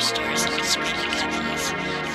stars and expanding heavens.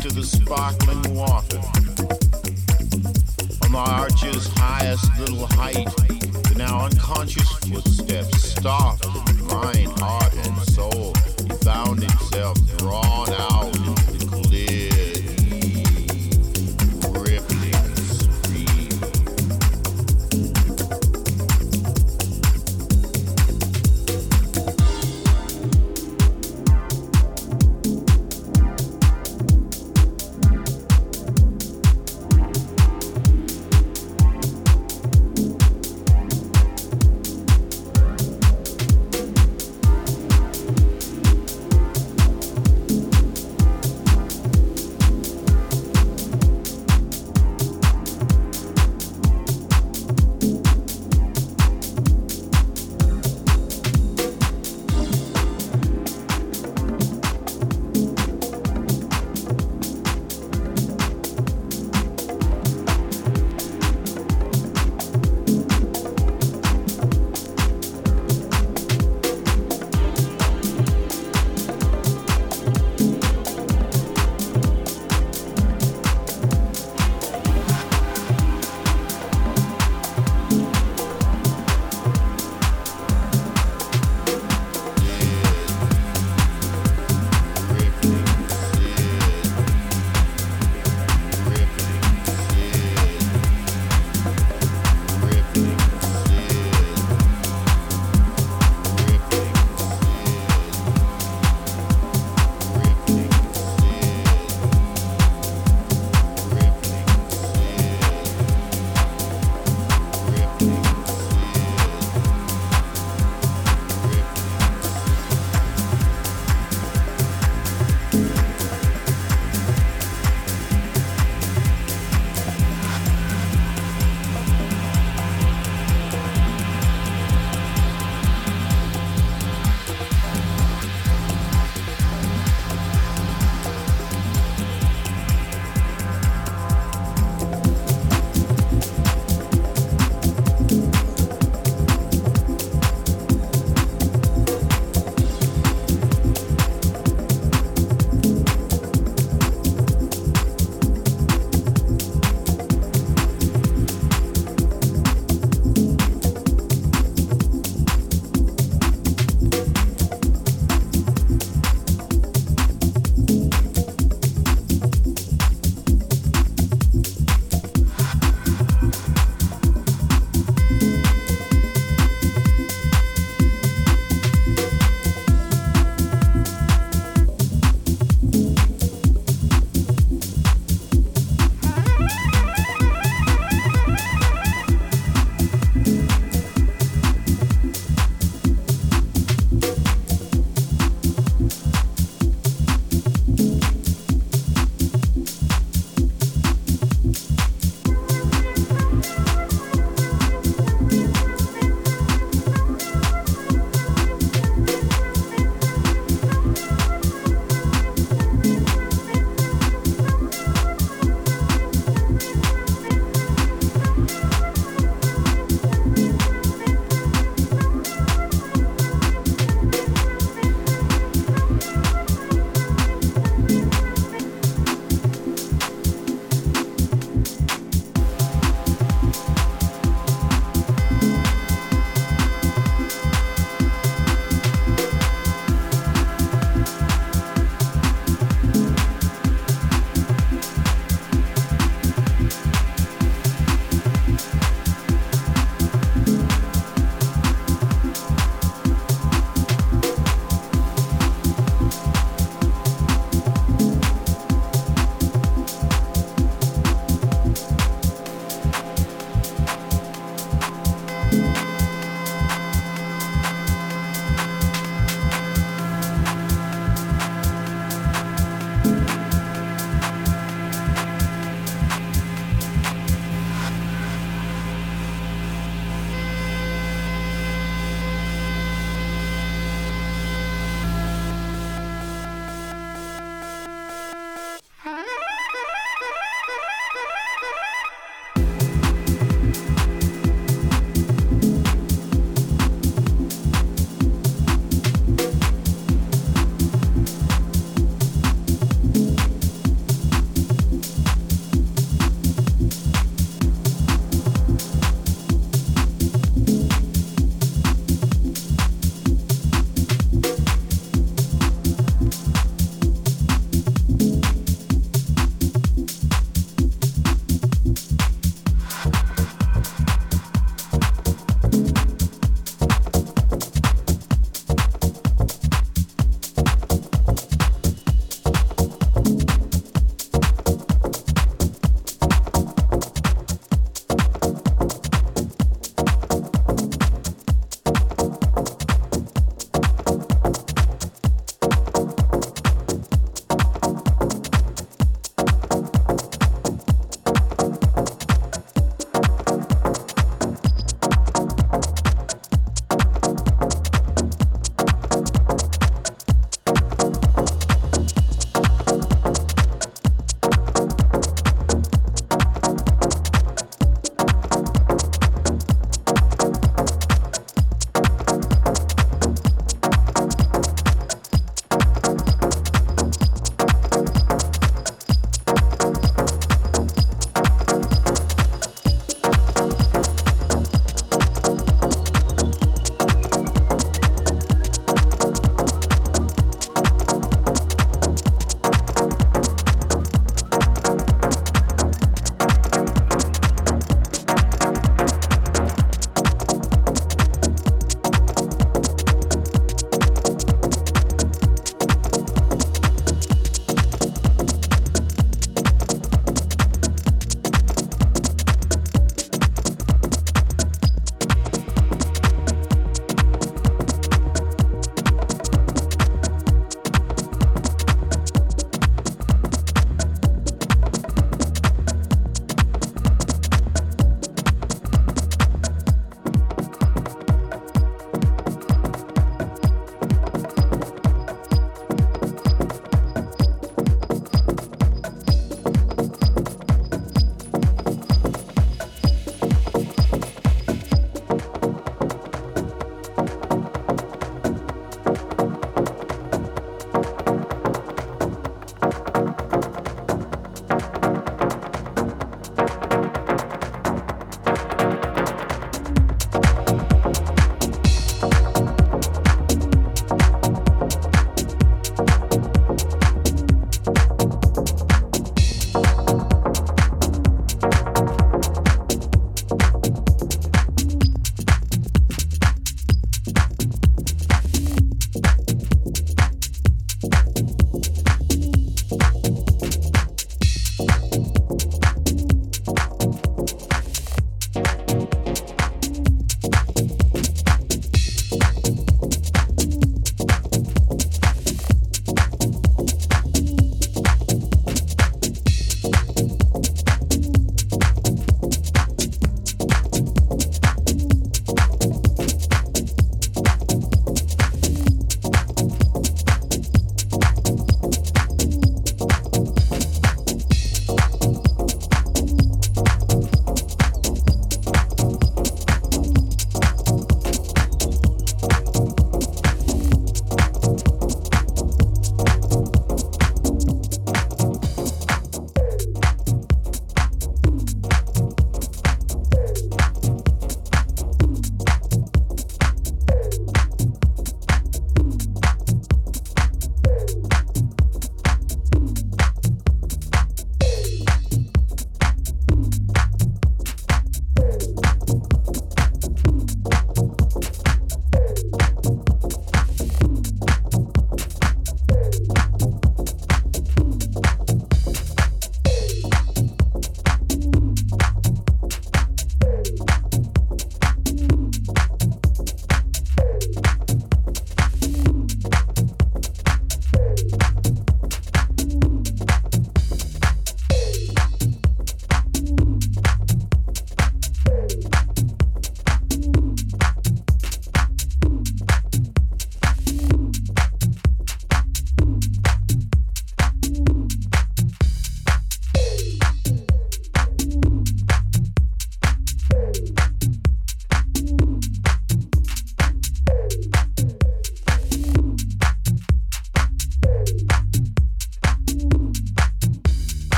to the sparkling water. On the arch's highest little height, the now unconscious footsteps stopped, mind, heart, and soul. He found himself drawn out.